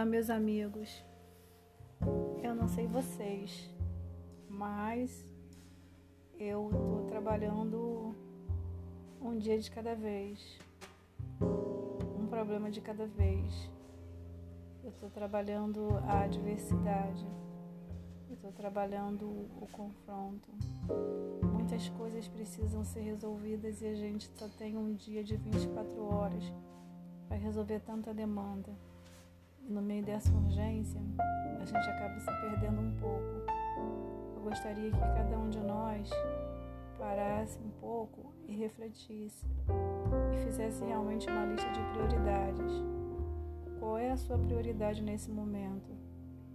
Olá, meus amigos. Eu não sei vocês, mas eu estou trabalhando um dia de cada vez, um problema de cada vez. Eu estou trabalhando a adversidade, eu estou trabalhando o confronto. Muitas coisas precisam ser resolvidas e a gente só tem um dia de 24 horas para resolver tanta demanda no meio dessa urgência, a gente acaba se perdendo um pouco. Eu gostaria que cada um de nós parasse um pouco e refletisse e fizesse realmente uma lista de prioridades. Qual é a sua prioridade nesse momento?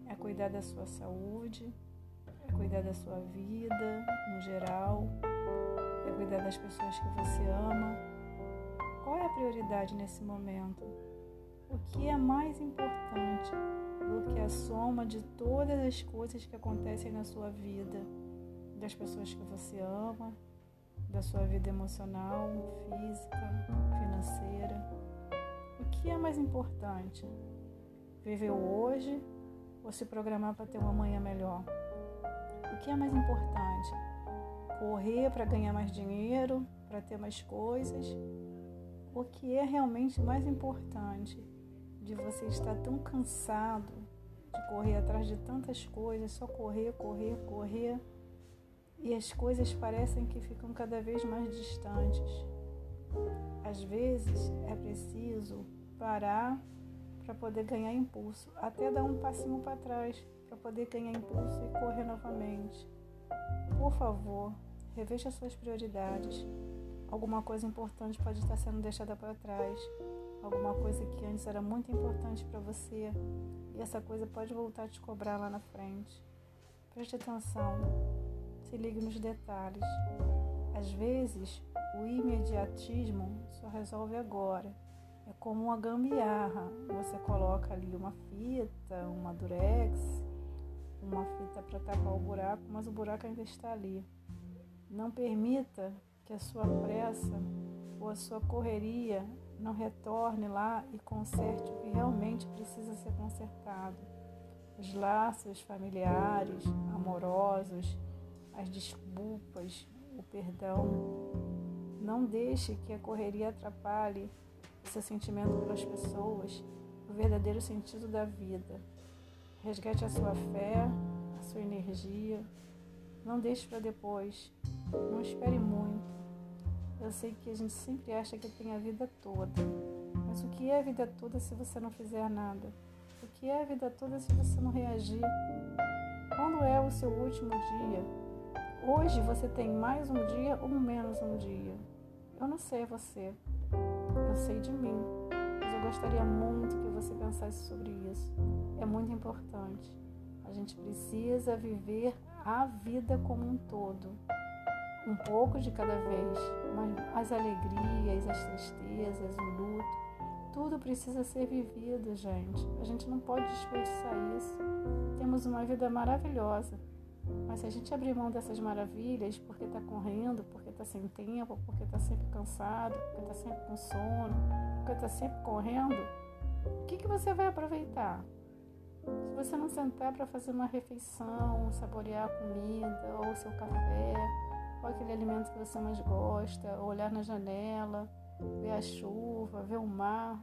É cuidar da sua saúde? É cuidar da sua vida no geral? É cuidar das pessoas que você ama? Qual é a prioridade nesse momento? o que é mais importante a soma de todas as coisas que acontecem na sua vida, das pessoas que você ama, da sua vida emocional, física, financeira. O que é mais importante? Viver hoje ou se programar para ter uma manhã melhor? O que é mais importante? Correr para ganhar mais dinheiro, para ter mais coisas? O que é realmente mais importante? de você estar tão cansado de correr atrás de tantas coisas, só correr, correr, correr, e as coisas parecem que ficam cada vez mais distantes. Às vezes é preciso parar para poder ganhar impulso, até dar um passinho para trás para poder ganhar impulso e correr novamente. Por favor, reveja suas prioridades. Alguma coisa importante pode estar sendo deixada para trás alguma coisa que antes era muito importante para você e essa coisa pode voltar a te cobrar lá na frente. Preste atenção, se ligue nos detalhes. Às vezes, o imediatismo só resolve agora. É como uma gambiarra. Você coloca ali uma fita, uma durex, uma fita para tapar o buraco, mas o buraco ainda está ali. Não permita que a sua pressa ou a sua correria não retorne lá e conserte o que realmente precisa ser consertado. Os laços familiares, amorosos, as desculpas, o perdão. Não deixe que a correria atrapalhe o seu sentimento pelas pessoas, o verdadeiro sentido da vida. Resgate a sua fé, a sua energia. Não deixe para depois. Não espere muito. Eu sei que a gente sempre acha que tem a vida toda. Mas o que é a vida toda se você não fizer nada? O que é a vida toda se você não reagir? Quando é o seu último dia? Hoje você tem mais um dia ou menos um dia? Eu não sei você. Eu sei de mim. Mas eu gostaria muito que você pensasse sobre isso. É muito importante. A gente precisa viver a vida como um todo um pouco de cada vez, mas as alegrias, as tristezas, o luto, tudo precisa ser vivido, gente. A gente não pode desperdiçar isso. Temos uma vida maravilhosa, mas se a gente abrir mão dessas maravilhas porque está correndo, porque está sem tempo, porque está sempre cansado, porque está sempre com sono, porque está sempre correndo, o que, que você vai aproveitar? Se você não sentar para fazer uma refeição, saborear a comida ou seu café, qual aquele alimento que você mais gosta, olhar na janela, ver a chuva, ver o mar,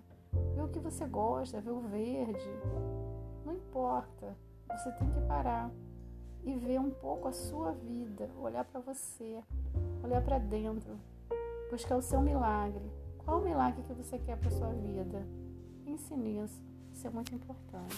ver o que você gosta, ver o verde. Não importa, você tem que parar e ver um pouco a sua vida, olhar para você, olhar para dentro, buscar o seu milagre. Qual o milagre que você quer para sua vida? Pense nisso, isso é muito importante.